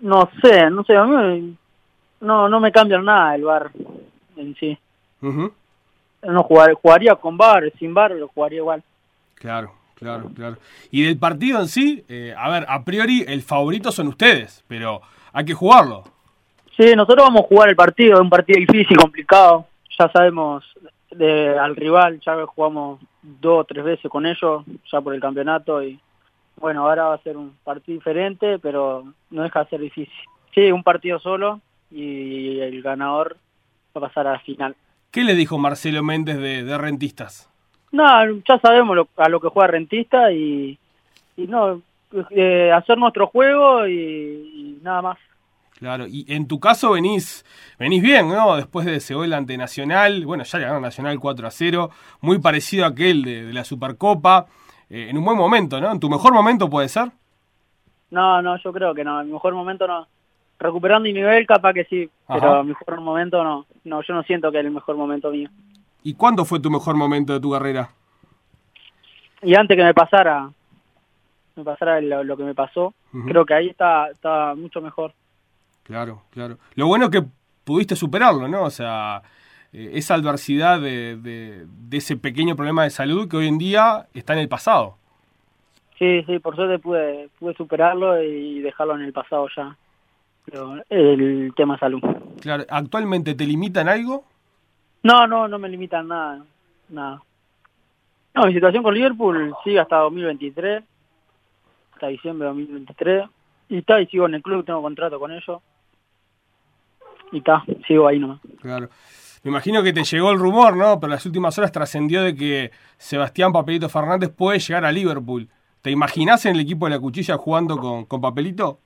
No sé, no sé, a mí no, no me cambian nada el bar en sí. No jugar, jugaría con bar, sin bar, lo jugaría igual. Claro, claro, claro. Y del partido en sí, eh, a ver, a priori el favorito son ustedes, pero hay que jugarlo. Sí, nosotros vamos a jugar el partido, es un partido difícil, complicado. Ya sabemos de, al rival, ya jugamos dos o tres veces con ellos, ya por el campeonato. Y bueno, ahora va a ser un partido diferente, pero no deja de ser difícil. Sí, un partido solo y el ganador va a pasar a la final. ¿Qué le dijo Marcelo Méndez de, de Rentistas? No, ya sabemos lo- a lo que juega Rentista y, y no, eh, hacer nuestro juego y, y nada más. Claro, y en tu caso venís, venís bien, ¿no? Después de ese gol ante Nacional, bueno, ya le ganó Nacional 4 a 0, muy parecido a aquel de, de la Supercopa, eh, en un buen momento, ¿no? En tu mejor momento puede ser. No, no, yo creo que no, en mi mejor momento no. Recuperando mi nivel, capaz que sí, pero en mi mejor momento no. No, yo no siento que es el mejor momento mío. ¿Y cuándo fue tu mejor momento de tu carrera? Y antes que me pasara, me pasara lo, lo que me pasó, creo que ahí está, está mucho mejor. Claro, claro. Lo bueno es que pudiste superarlo, ¿no? O sea, eh, esa adversidad de, de- de ese pequeño problema de salud que hoy en día está en el pasado. Sí, sí, por suerte pude, pude superarlo y dejarlo en el pasado ya. Pero el tema salud. Claro, ¿actualmente te limitan algo? No, no, no me limitan nada, nada. No, mi situación con Liverpool sigue hasta 2023, hasta diciembre de 2023. Y está, y sigo en el club, tengo contrato con ellos. Y está, sigo ahí nomás. Claro. Me imagino que te llegó el rumor, ¿no? Pero las últimas horas trascendió de que Sebastián Papelito Fernández puede llegar a Liverpool. ¿Te imaginás en el equipo de la cuchilla jugando con, con Papelito?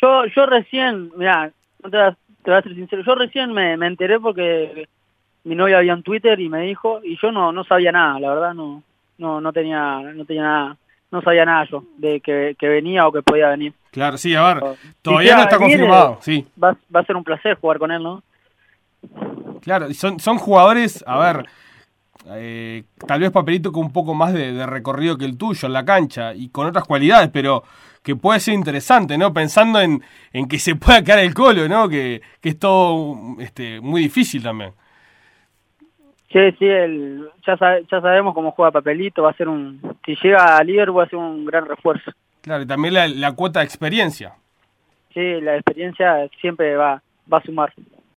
Yo, yo recién, mira, no te, voy a- te voy a ser sincero, yo recién me, me enteré porque mi novia había en Twitter y me dijo, y yo no, no sabía nada, la verdad no, no, no tenía, no tenía nada, no sabía nada yo de que, que venía o que podía venir. Claro, sí, a ver, Si todavía no está confirmado, eh, sí. Va, va a ser un placer jugar con él, ¿no? Claro, y son, son jugadores, a ver, eh, tal vez Papelito con un poco más de, de recorrido que el tuyo en la cancha y con otras cualidades, pero que puede ser interesante, ¿no? Pensando en, en que se pueda quedar el colo, ¿no? Que, que es todo este, muy difícil también. Sí, sí, el, ya, sabe- ya sabemos cómo juega Papelito, va a ser un, si llega a Liverpool va a ser un gran refuerzo. Claro, y también la, la cuota de experiencia. Sí, la experiencia siempre va, va a sumar.